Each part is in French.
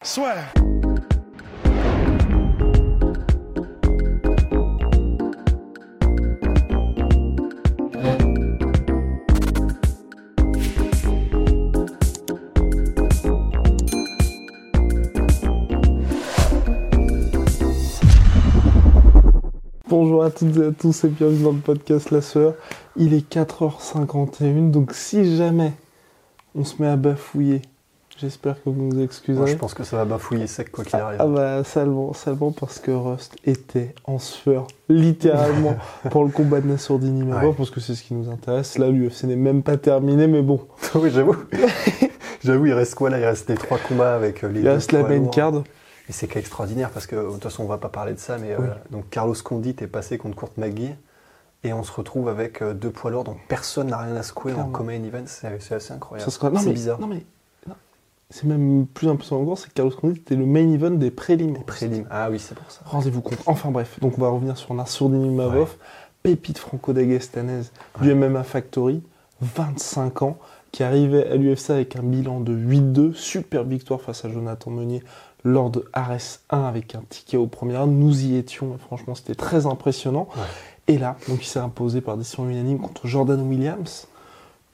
Swear. Bonjour à toutes et à tous et bienvenue dans le podcast La Sœur. Il est 4h51, donc si jamais on se met à bafouiller, j'espère que vous nous excuserez. Moi, je pense que ça va bafouiller sec quoi qu'il arrive. Ah bah salement, salement parce que Rust était en sueur, littéralement, pour le combat de Nassourdini Mavov, Ouais. parce que c'est ce qui nous intéresse. Là, l'UFC n'est même pas terminé, mais bon, oui, j'avoue. j'avoue, il reste quoi là? Il reste les trois combats avec euh, les il deux reste la main card. Et c'est extraordinaire parce que de toute façon, on va pas parler de ça, mais euh, donc Carlos Condit est passé contre Kurt McGee et on se retrouve avec euh, deux poids lourds dont personne n'a rien à secouer en co-main event. C'est assez incroyable. C'est bizarre. Non mais. C'est même plus impressionnant encore, c'est que Carlos Condit était le main event des prélims. Prélim. Ah oui, c'est pour ça. Rendez-vous compte. Enfin bref, donc on va revenir sur Nassourdini Mavov, pépite franco-dagestanaise du MMA Factory, 25 ans, qui arrivait à l'UFC avec un bilan de 8-2, super victoire face à Jonathan Meunier lors de Ares 1 avec un ticket au premier round. Nous y étions, et franchement c'était très impressionnant. Ouais. Et là, donc il s'est imposé par décision unanime contre Jordan Williams,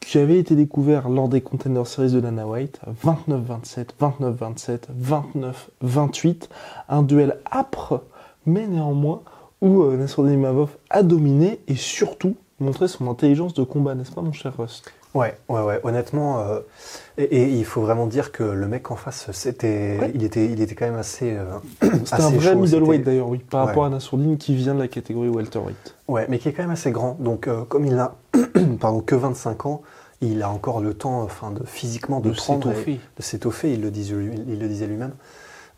qui avait été découvert lors des Contender Series de Dana White, 29-27, 29-27, 29-28, un duel âpre, mais néanmoins où euh, Nassourdine Mavov a dominé et surtout montré son intelligence de combat, n'est-ce pas mon cher Rust? Ouais, ouais, ouais. Honnêtement, euh, et, et il faut vraiment dire que le mec en face, c'était, Ouais. il était, il était quand même assez. euh, C'était un vrai chaud, middleweight d'ailleurs, oui, par Ouais. rapport à Nassourdine qui vient de la catégorie welterweight. Ouais, mais qui est quand même assez grand. Donc, euh, comme il n'a pardon, que 25 ans, il a encore le temps, enfin, de physiquement de, De prendre et- de s'étoffer. Il le disait, il le disait lui-même.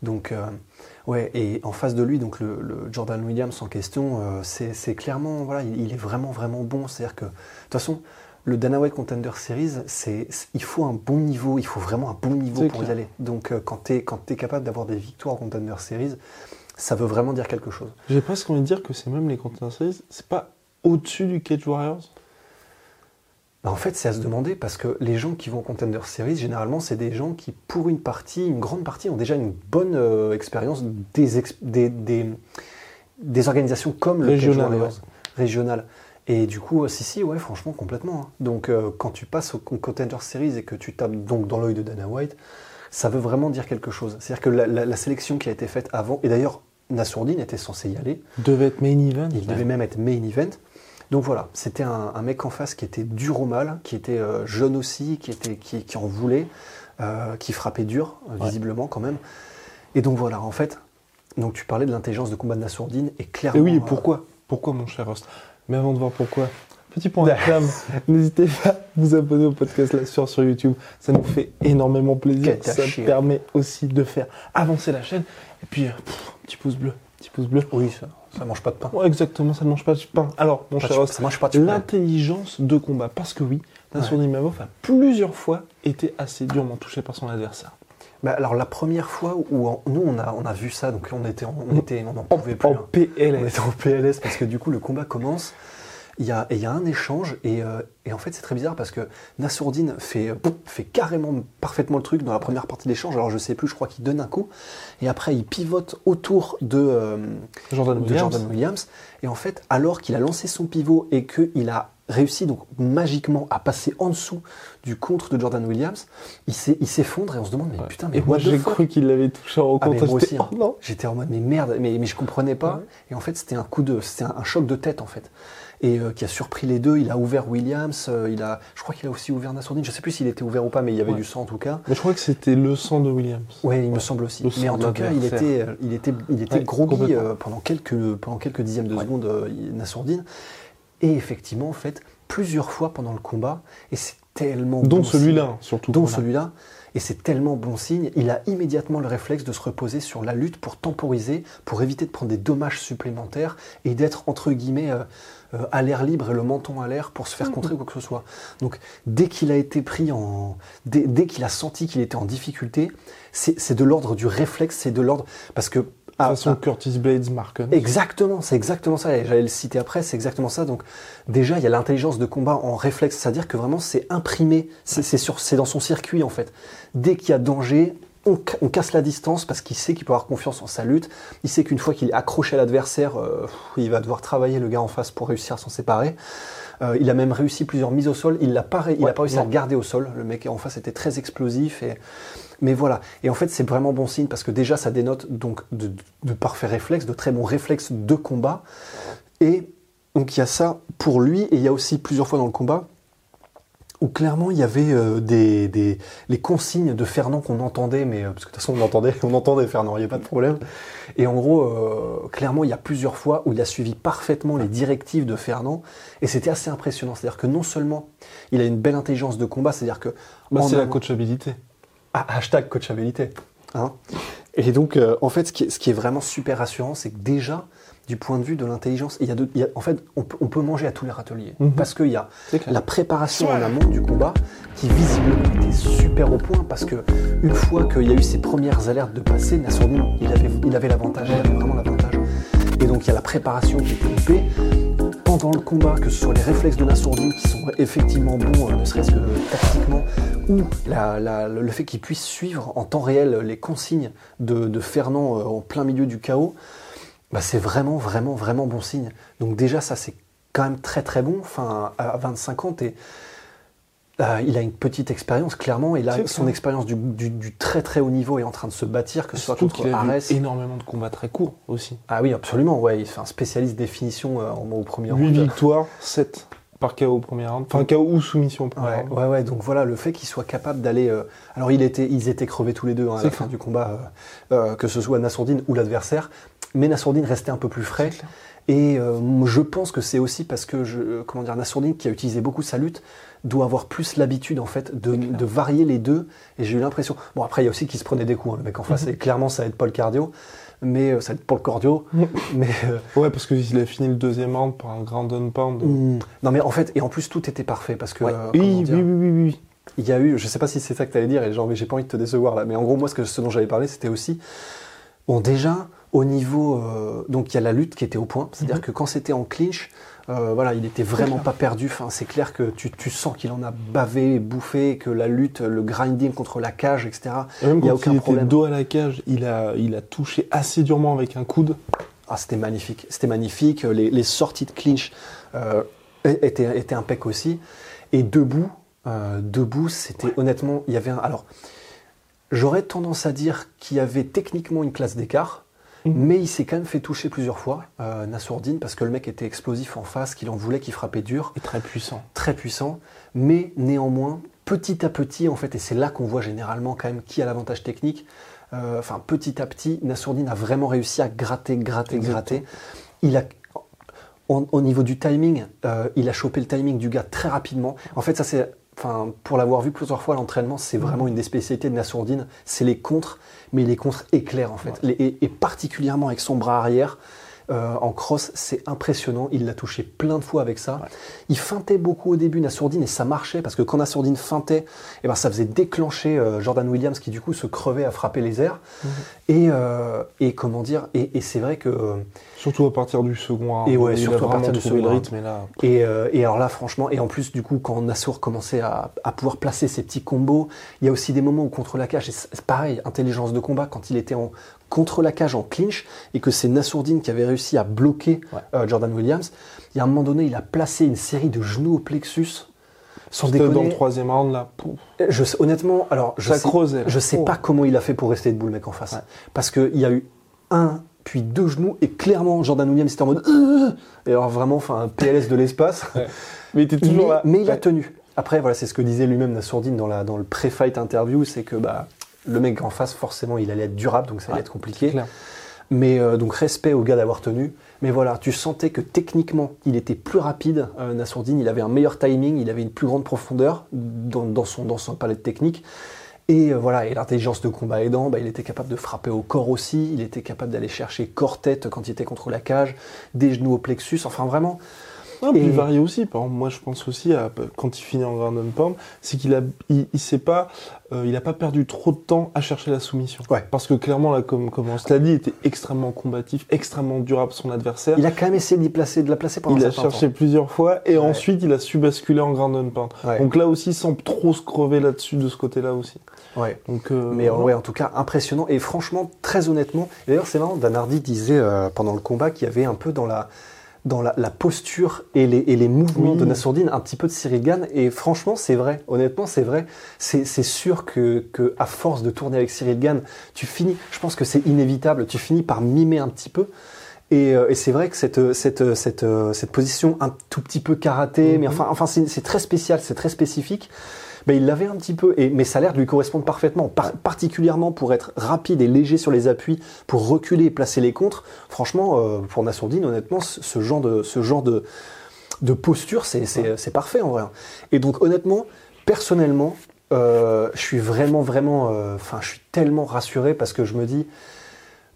Donc, euh, ouais, et en face de lui, donc le, le Jordan Williams en question, euh, c'est clairement, voilà, il, il est vraiment, vraiment bon. C'est-à-dire que, de toute façon, le Dana White Contender Series, c'est, il faut un bon niveau, il faut vraiment un bon niveau pour y aller. Donc, euh, quand tu es, quand es capable d'avoir des victoires au Contender Series, ça veut vraiment dire quelque chose. J'ai presque envie de dire que c'est même les Contender Series, c'est pas au-dessus du Cage Warriors? Bah, en fait, c'est à se demander parce que les gens qui vont au Contender Series, généralement, c'est des gens qui, pour une partie, une grande partie, ont déjà une bonne euh, expérience des, ex- des, des, des organisations comme le Régional, ouais. régional. Et du coup, euh, si, si, ouais, franchement, complètement. hein. Donc, euh, quand tu passes au Contender Series et que tu tapes donc dans l'œil de Dana White, ça veut vraiment dire quelque chose. C'est-à-dire que la, la- la sélection qui a été faite avant, et d'ailleurs, Nassourdine était censé y aller, Devait être main event. il devait même être main event. Donc voilà, c'était un, un mec en face qui était dur au mal, qui était euh, jeune aussi, qui, était, qui, qui en voulait, euh, qui frappait dur, euh, Ouais. visiblement quand même. Et donc voilà, en fait, donc tu parlais de l'intelligence de combat de Nassourdine, et Et clairement... oui, et pourquoi? Pourquoi, mon cher Rust Mais avant de voir pourquoi, petit point réclame, n'hésitez pas à vous abonner au podcast La Sueur sur YouTube. Ça nous fait énormément plaisir. Ça tâchier. permet aussi de faire avancer la chaîne. Et puis, pff, petit pouce bleu. Petit pouce bleu. Oui, ça, ça mange pas de pain. Ouais, exactement, ça ne mange pas de pain. Alors, mon Pas cher pain. l'intelligence de combat. Parce que oui, Nassourdine Mavov a plusieurs fois été assez durement touché par son adversaire. Bah, alors la première fois où en- nous on a, on a vu ça, donc on était, en- on était, on n'en pouvait plus. En hein. On PLS. était en PLS parce que du coup le combat commence. Il y a, et il y a un échange et, euh, et en fait c'est très bizarre parce que Nassourdine fait, boum, fait carrément parfaitement le truc dans la première partie de l'échange. Alors je sais plus, je crois qu'il donne un coup et après il pivote autour de, euh, Jordan de Williams. Jordan Williams. Et en fait, alors qu'il a lancé son pivot et qu'il a réussi donc magiquement à passer en dessous du contre de Jordan Williams, il s'effondre et on se demande mais putain mais Et moi, j'ai cru qu'il l'avait touché en ah, contre. aussi. hein. oh J'étais en mode mais merde, mais, mais je comprenais pas. Ouais. Et en fait, c'était un coup de, c'était un, un choc de tête en fait, et euh, qui a surpris les deux. Il a ouvert Williams, euh, il a, je crois qu'il a aussi ouvert Nassourdine. Je sais plus s'il était ouvert ou pas, mais il y avait Ouais. du sang en tout cas. Mais je crois que c'était le sang de Williams. Ouais, il me semble aussi. Le Mais en tout cas, il était, euh, il était, il était Ouais, groggy euh, pendant quelques, pendant quelques dixièmes de seconde, Nassourdine. Et effectivement, en fait, plusieurs fois pendant le combat, et c'est tellement Dont bon, celui-là, surtout. dont celui-là. et c'est tellement bon signe, il a immédiatement le réflexe de se reposer sur la lutte pour temporiser, pour éviter de prendre des dommages supplémentaires et d'être entre guillemets euh, euh, à l'air libre et le menton à l'air pour se faire contrer ou quoi que ce soit. Donc dès qu'il a été pris en, dès, dès qu'il a senti qu'il était en difficulté, c'est de l'ordre du réflexe, c'est de l'ordre parce que ah, façon ah, Curtis Blades, Marken. Exactement, c'est exactement ça. J'allais le citer après, c'est exactement ça. Donc déjà, il y a l'intelligence de combat en réflexe, c'est-à-dire que vraiment c'est imprimé, c'est c'est sur, c'est dans son circuit en fait. Dès qu'il y a danger, on, ca- on casse la distance parce qu'il sait qu'il peut avoir confiance en sa lutte. Il sait qu'une fois qu'il est accroché à l'adversaire, euh, il va devoir travailler le gars en face pour réussir à s'en séparer. Euh, il a même réussi plusieurs mises au sol. Il n'a pas, a pas réussi à le garder au sol. Le mec en face était très explosif et mais voilà. Et en fait, c'est vraiment bon signe parce que déjà, ça dénote donc de, de parfaits réflexes, de très bons réflexes de combat. Et donc, il y a ça pour lui. Et il y a aussi plusieurs fois dans le combat où clairement il y avait euh, des, des- les consignes de Fernand qu'on entendait, mais euh, parce que de toute façon on entendait, on entendait Fernand, il n'y a pas de problème. Et en gros, euh, clairement il y a plusieurs fois où il a suivi parfaitement les directives de Fernand, et c'était assez impressionnant. C'est-à-dire que non seulement il a une belle intelligence de combat, c'est-à-dire que Bah, c'est la coachabilité. ah, hashtag coachabilité. Hein et donc, euh, en fait, ce qui, est, ce qui est vraiment super rassurant, c'est que déjà, du point de vue de l'intelligence, il y a de- il y a- en fait, on peut, on peut manger à tous les râteliers. Mhm. Parce qu'il y a la préparation en amont du combat, qui visiblement était super au point, parce que une fois qu'il y a eu ces premières alertes de passer, Nassourdine, il avait il avait l'avantage, il avait vraiment l'avantage. Et donc, il y a la préparation qui est coupée. Pendant le combat, que ce soit les réflexes de Nassourdine qui sont effectivement bons, euh, ne serait-ce que tactiquement, ou la- la- le fait qu'il puisse suivre en temps réel les consignes de, de Fernand euh, en plein milieu du chaos, bah, c'est vraiment, vraiment, vraiment bon signe. Donc déjà, ça, c'est quand même très, très bon. Enfin, à 25 ans, t'es- euh, il a une petite expérience, clairement. Il a son expérience du, du- du très, très haut niveau est en train de se bâtir, que ce soit contre qu'il a vu Arès. énormément de combats très courts aussi. Ah oui, absolument. Ouais, il fait un spécialiste définition euh, au premier 8 round. victoires, 7 par KO au premier round. Enfin, KO ou soumission au premier Ouais, round. ouais, ouais, donc voilà, le fait qu'il soit capable d'aller. euh, alors, il était, ils étaient crevés tous les deux hein, à la fin du combat, euh, euh, que ce soit Nassourdine ou l'adversaire, mais Nassourdine restait un peu plus frais. Et euh, je pense que c'est aussi parce que, je, euh, comment dire, Nassourdine, qui a utilisé beaucoup sa lutte, doit avoir plus l'habitude, en fait, de, de varier les deux. Et j'ai eu l'impression. Bon, après, il y a aussi qu'il se prenait des coups, hein, le mec en face, Mhm. et clairement, ça aide pas le cardio, mais euh, ça aide pas le cardio. mais. euh, Ouais, parce qu'il a fini le deuxième round par un ground and pound. hmm, non, mais en fait, et en plus, tout était parfait parce que. Ouais. euh, oui, comment oui, dire, oui, oui, oui, oui. il y a eu, je sais pas si c'est ça que tu allais dire, et genre, mais j'ai pas envie de te décevoir là, mais en gros, moi, ce, que, ce dont j'avais parlé, c'était aussi, bon, déjà, au niveau, euh, donc il y a la lutte qui était au point, c'est-à-dire Mhm. que quand c'était en clinch, euh, voilà, il était vraiment pas perdu, enfin, c'est clair que tu, tu sens qu'il en a bavé, bouffé, que la lutte, le grinding contre la cage, etc., Et même il y a aucun il était problème. dos à la cage, il a, il a touché assez durement avec un coude. Ah, c'était magnifique, c'était magnifique, les, les sorties de clinch euh, étaient, étaient impec aussi, et debout, euh, debout, c'était honnêtement, il y avait un, alors, j'aurais tendance à dire qu'il y avait techniquement une classe d'écart, Mhm. mais il s'est quand même fait toucher plusieurs fois, euh, Nassourdine, parce que le mec était explosif en face, qu'il en voulait, qu'il frappait dur, Et très puissant. très puissant, mais néanmoins, petit à petit, en fait, et c'est là qu'on voit généralement quand même qui a l'avantage technique, euh, enfin, petit à petit, Nassourdine a vraiment réussi à gratter, gratter, Exactement. gratter. Il a, au niveau du timing, euh, il a chopé le timing du gars très rapidement. En fait, ça c'est, enfin, pour l'avoir vu plusieurs fois à l'entraînement, c'est vraiment une des spécialités de Nassourdine, c'est les contres, mais les contres éclairs en fait, Les- et, et particulièrement avec son bras arrière. Euh, en cross, c'est impressionnant. Il l'a touché plein de fois avec ça. Il feintait beaucoup au début, Nassourdine, et ça marchait parce que quand Nassourdine feintait, eh ben, ça faisait déclencher euh, Jordan Williams qui du coup se crevait à frapper les airs. Et, euh, et comment dire, et, et c'est vrai que Surtout à partir du second round. Et ouais, il surtout à partir du second rythme. Et là, Et, et alors là, franchement, et en plus, du coup, quand Nassour commençait à, à pouvoir placer ses petits combos, il y a aussi des moments où contre la cage, c'est pareil, intelligence de combat, quand il était en, contre la cage en clinch, et que c'est Nassourdine qui avait réussi à bloquer Ouais. euh, Jordan Williams, il y a un moment donné, il a placé une série de genoux au plexus, sans c'était dans le déconner. troisième round, là, pouf, Je sais- honnêtement, alors, je sais, je sais Oh. pas comment il a fait pour rester debout, le mec en face. Ouais. Parce qu'il y a eu un, puis deux genoux, et clairement, Jordan Williams était en mode. Euh et alors, vraiment, enfin, un PLS de l'espace. Mais il était toujours mais, là. mais il a tenu. Après, voilà, c'est ce que disait lui-même Nassourdine dans, la, dans le pré-fight interview c'est que bah, le mec en face, forcément, il allait être durable, donc ça allait Ouais, être compliqué. Mais euh, donc, respect au gars d'avoir tenu. Mais voilà, tu sentais que techniquement, il était plus rapide. Euh, Nassourdine, il avait un meilleur timing, il avait une plus grande profondeur dans, dans son, dans son palette technique. Et euh, voilà, et l'intelligence de combat aidant, bah, il était capable de frapper au corps aussi, il était capable d'aller chercher corps-tête quand il était contre la cage, des genoux au plexus, enfin vraiment. Non, puis Et- il varie aussi. Par exemple, moi, je pense aussi à quand il finit en ground and pound, c'est qu'il a, il, il s'est pas, euh, il a pas perdu trop de temps à chercher la soumission. Ouais. Parce que clairement, là, comme, comme on se l'a dit, il était extrêmement combatif, extrêmement durable son adversaire. Il a quand même essayé d'y placer, de la placer pendant Il a cherché plusieurs fois et Ouais. ensuite il a su basculer en ground and pound. Ouais. Donc là aussi, sans trop se crever là-dessus de ce côté-là aussi. Ouais. Donc, euh, Mais ouais, en tout cas, impressionnant. Et franchement, très honnêtement, d'ailleurs, c'est marrant, Dan Hardy disait euh, pendant le combat qu'il y avait un peu dans la, dans la, la posture et les, et les mouvements Oui. de Nassourdine un petit peu de Cyril Gann. Et franchement, c'est vrai. Honnêtement, c'est vrai. C'est sûr que, que, à force de tourner avec Cyril Gann, tu finis, je pense que c'est inévitable, tu finis par mimer un petit peu. Et, euh, et c'est vrai que cette, cette, cette, euh, cette position un tout petit peu karaté, mais enfin, enfin c'est c'est très spécial, c'est très spécifique. Ben, il l'avait un petit peu, et, mais ça a l'air de lui correspondre parfaitement, par- particulièrement pour être rapide et léger sur les appuis, pour reculer et placer les contres. Franchement, euh, pour Nassourdine, honnêtement, ce, genre de, ce genre de, de posture, c'est parfait en vrai. Et donc, honnêtement, personnellement, euh, je suis vraiment, vraiment, euh, enfin, je suis tellement rassuré parce que je me dis,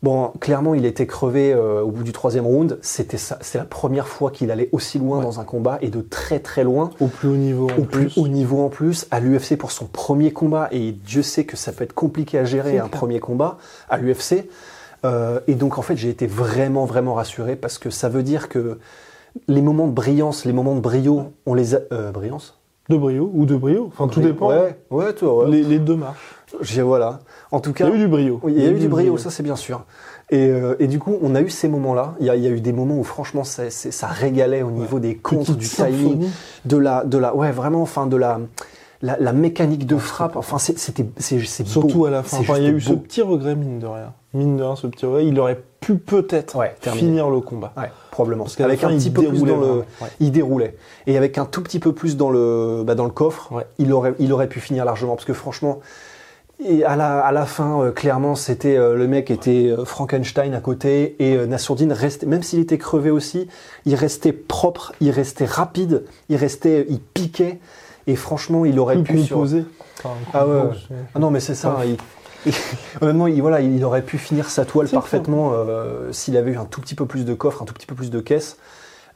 bon, clairement, il était crevé euh, au bout du troisième round. C'était ça, c'est la première fois qu'il allait aussi loin Ouais. dans un combat et de très, très loin au plus haut niveau en au plus plus. haut niveau en plus, à l'UFC pour son premier combat, et Dieu sait que ça peut être compliqué à gérer un clair. premier combat à l'UFC. Euh, et donc en fait j'ai été vraiment vraiment rassuré parce que ça veut dire que les moments de brillance, les moments de brio, on les a... Euh, brillance? De brio ou de brio. Enfin, tout Brio. dépend. Ouais, ouais, toi, ouais. Les, les deux marches. J'ai- Voilà. En tout Il cas, y a eu du brio. il y a eu du brio, ça c'est bien sûr. Et, euh, et du coup, on a eu ces moments-là. Il y a, il y a eu des moments où franchement, ça, ça régalait au niveau des comptes, du timing, de la, de la, ouais, vraiment, enfin, de la, la, la mécanique de frappe. Enfin, c'était, c'est, Surtout beau. à la fin. Enfin, il y a eu ce petit regret, mine de rien. Mine de rien, ce petit regret. Il aurait pu peut-être Ouais, finir le combat. Ouais, probablement. Parce fin, un petit peu plus dans le. Ouais. il déroulait. Et avec un tout petit peu plus dans le, bah, dans le coffre, il aurait, il aurait pu finir largement. Parce que franchement, et à la, à la fin, euh, clairement, c'était euh, le mec était euh, Frankenstein à côté et Nassourdine restait, même s'il était crevé aussi, il restait propre, il restait rapide, il restait, il piquait. Et franchement, il aurait Plus pu sur- composé. Enfin, Ah ouais. Ah non, mais c'est ça. il- honnêtement, il, voilà, il aurait pu finir sa toile parfaitement euh, s'il avait eu un tout petit peu plus de coffre, un tout petit peu plus de caisse.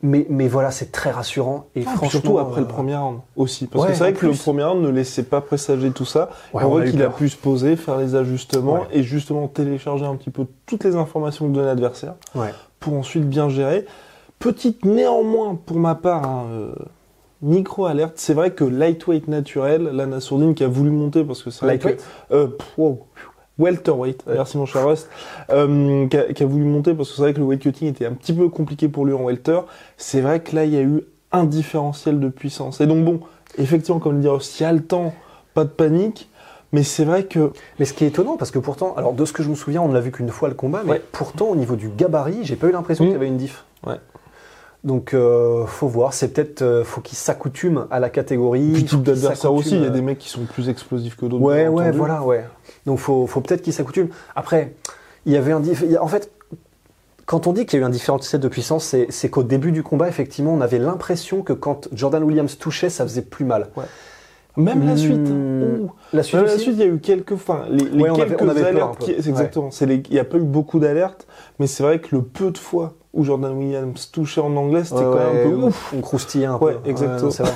Mais, mais voilà, c'est très rassurant. Et Ah, franchement, surtout après le euh, premier round aussi. Parce ouais, que c'est vrai que le premier round ne laissait pas présager tout ça. Ouais, on on voit qu'il a pu se poser, faire les ajustements Ouais. et justement télécharger un petit peu toutes les informations que donne l'adversaire Ouais. pour ensuite bien gérer. Petite néanmoins pour ma part, hein, euh, micro alerte, c'est vrai que lightweight naturel, Lana Sourdine qui a voulu monter parce que c'est vrai que- Lightweight euh, wow. Welterweight, Ouais. merci mon cher Rust, euh, qui, a, qui a voulu monter parce que c'est vrai que le weight cutting était un petit peu compliqué pour lui en welter. C'est vrai que là, il y a eu un différentiel de puissance. Et donc bon, effectivement, comme le dit Rust, il y a le temps, pas de panique, mais c'est vrai que Mais ce qui est étonnant, parce que pourtant, alors de ce que je me souviens, on ne l'a vu qu'une fois le combat, mais Ouais. pourtant au niveau du gabarit, j'ai pas eu l'impression Mm. qu'il y avait une diff. Ouais. Donc euh, faut voir, c'est peut-être euh, faut qu'il s'accoutume à la catégorie. Puis type d'adversaire aussi, il y a des mecs qui sont plus explosifs que d'autres. Ouais, ouais, entendu. voilà, ouais. Donc faut, faut peut-être qu'il s'accoutume. Après, il y avait un En fait, quand on dit qu'il y a eu un différentiel de puissance, c'est qu'au début du combat, effectivement, on avait l'impression que quand Jordan Williams touchait, ça faisait plus mal. Même la Hmm, suite. Ouh. La suite, Même la suite, il y a eu quelques, enfin, les, les Ouais, on avait- quelques on avait peur alertes. qui- Ouais. exactement. Les- il n'y a pas eu beaucoup d'alertes, mais c'est vrai que le peu de fois où Jordan Williams touchait en anglais, c'était Ouais, quand même un peu ouais, ouf. On croustillait un Ouais, peu. exactement. non, c'est vrai.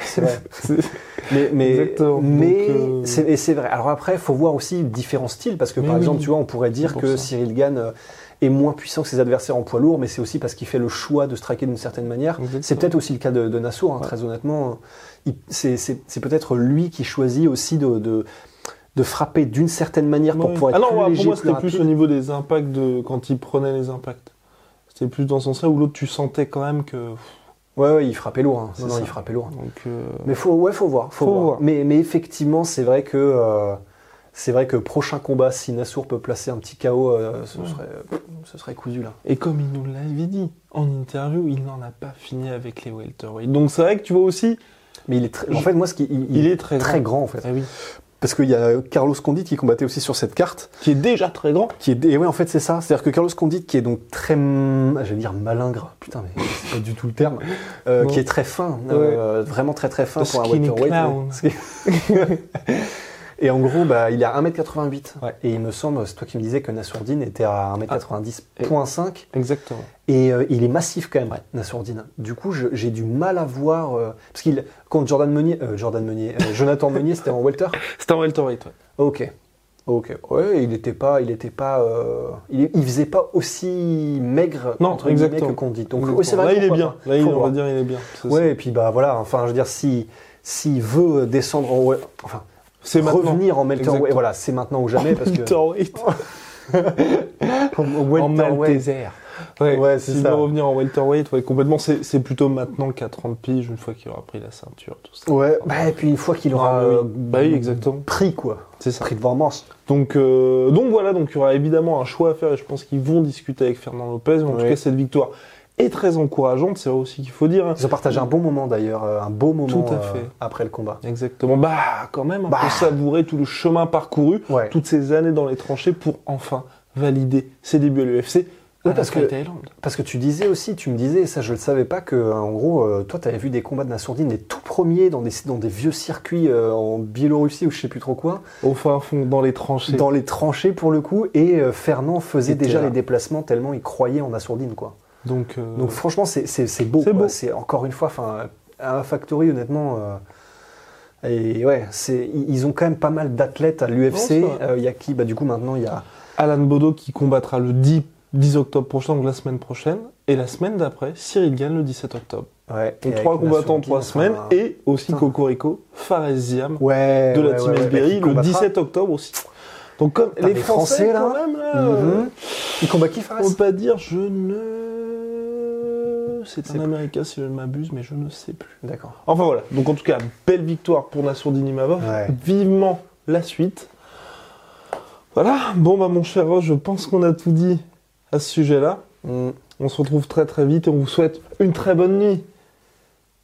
C'est vrai. Mais, mais, Exactement. euh, c'est vrai. Alors après, il faut voir aussi différents styles, parce que Mais par oui. exemple, tu vois, on pourrait dire que. Cyril Gann euh, est moins puissant que ses adversaires en poids lourd, mais c'est aussi parce qu'il fait le choix de striker d'une certaine manière. Exactement. C'est peut-être aussi le cas de, de Nassour, hein, Ouais. très honnêtement. C'est peut-être lui qui choisit aussi de, de, de frapper d'une certaine manière pour Ouais. pouvoir être Ah non, plus ouais, léger, pour moi, c'était plus au niveau des impacts de quand il prenait les impacts. C'était plus dans ce sens-là où l'autre, tu sentais quand même que. Ouais, ouais, il frappait lourd. hein. Non, il frappait lourd. Donc, euh, Mais faut, ouais, faut voir, faut, Faut voir. voir. Mais, mais effectivement, c'est vrai que euh, c'est vrai que prochain combat, si Nassour peut placer un petit KO, euh, ce, Ouais. serait, ce serait cousu là. Et comme il nous l'avait dit en interview, il n'en a pas fini avec les welterweight. Donc c'est vrai que tu vois aussi, Mais il est très, en fait, moi, ce qui, il, il, est très, très grand. grand en fait, Ah oui. Parce qu'il y a Carlos Condit qui combattait aussi sur cette carte, Qui est déjà très grand. qui est, et ouais, en fait, c'est ça, c'est-à-dire que Carlos Condit qui est donc très, hum, j'allais dire malingre, putain, mais c'est pas du tout le terme, euh, qui est très fin, euh, vraiment très très fin pour un welterweight. ouais. Et en gros, bah, il est à 1m88. Ouais. Et il me semble, c'est toi qui me disais que Nassourdine était à 1m90.5. Exactement. Et euh, il est massif quand même, Nassourdine. Du coup, j'ai du mal à voir. euh, parce qu'il. Contre Jordan Meunier. euh, Jordan Meunier. Jonathan Meunier, c'était en welter? C'était en welterweight, ouais. Ok. Ok. Ouais, il était pas. Il était pas. il, il faisait pas aussi maigre Non, entre exactement. que qu'on dit. Donc, ouais, vrai, là, il est bien. Là, il, on va dire, il est bien. Ça, Ouais, et puis bah voilà, enfin je veux dire, si s'il veut descendre en enfin. Revenir en welterweight, Exactement. voilà, c'est maintenant ou jamais parce que Welterweight. en en Malteser. Ouais, Ouais, c'est ça. revenir en welterweight, ouais, complètement. C'est plutôt maintenant qu'à 30 piges, une fois qu'il aura pris la ceinture, tout ça. Ouais, bah et puis une fois qu'il aura oui. euh, Bah oui, exactement. pris quoi, C'est ça. pris devant Mans. Donc, euh, donc voilà, donc il y aura évidemment un choix à faire et je pense qu'ils vont discuter avec Fernand Lopez. Mais en tout cas, cette victoire est très encourageante, c'est vrai aussi qu'il faut dire. hein. Ils ont partagé un bon moment d'ailleurs, euh, un beau moment Tout à euh, fait. après le combat. Exactement. Bah, quand même, on Bah. peut savourer tout le chemin parcouru, Ouais. toutes ces années dans les tranchées pour enfin valider ses débuts à l'UFC. Ouais, parce que-. Parce que tu disais aussi, tu me disais, et ça je le savais pas, que en gros, euh, toi tu avais vu des combats de Nassourdine, les tout premiers dans des, dans des vieux circuits euh, en Biélorussie ou je sais plus trop quoi, Au fin fond, dans les tranchées. dans les tranchées pour le coup, et euh, Fernand faisait déjà là. les déplacements tellement il croyait en Nassourdine quoi. Donc, euh, Donc franchement, c'est beau. C'est encore une fois, enfin, à Factory, honnêtement. euh, et ouais, ils ils ont quand même pas mal d'athlètes à l'UFC. Euh, Il y a qui? Bah du coup maintenant il y a. Alan Bodo qui combattra le 10, 10 octobre prochain, donc la semaine prochaine. Et la semaine d'après, Cyril Gann le 17 octobre. Ouais, Donc et trois combattants trois semaines. enfin, Et aussi putain. Cocorico, Fares Ziam ouais, de la ouais, Team qui le combattra. 17 octobre aussi. Donc comme Putain, les les Français, là. quand même là, euh, Mhm. Il combat qui Fares? on peut pas dire je ne... C'est un Américain si je ne m'abuse, mais je ne sais plus. D'accord. Enfin voilà, donc en tout cas, belle victoire pour Nassourdine Imavov. Ouais. Vivement la suite. Voilà, bon bah mon cher Roche, je pense qu'on a tout dit à ce sujet-là. Mm. On se retrouve très très vite et on vous souhaite une très bonne nuit.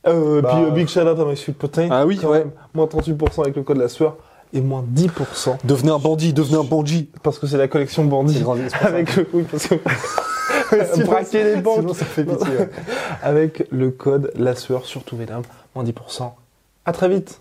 Euh, Bah, puis euh, big shout out à My Sweet Protein. Ah oui, quand ouais. même. Moins 38% avec le code la sueur et moins 10% Devenez un bandit, devenez un bandit. parce que c'est la collection Bandit. Avec le, oui, parce que braquer les banques. Sinon ça fait pitié. ouais. avec le code la sueur sur tous Venom, moins 10%. À très vite.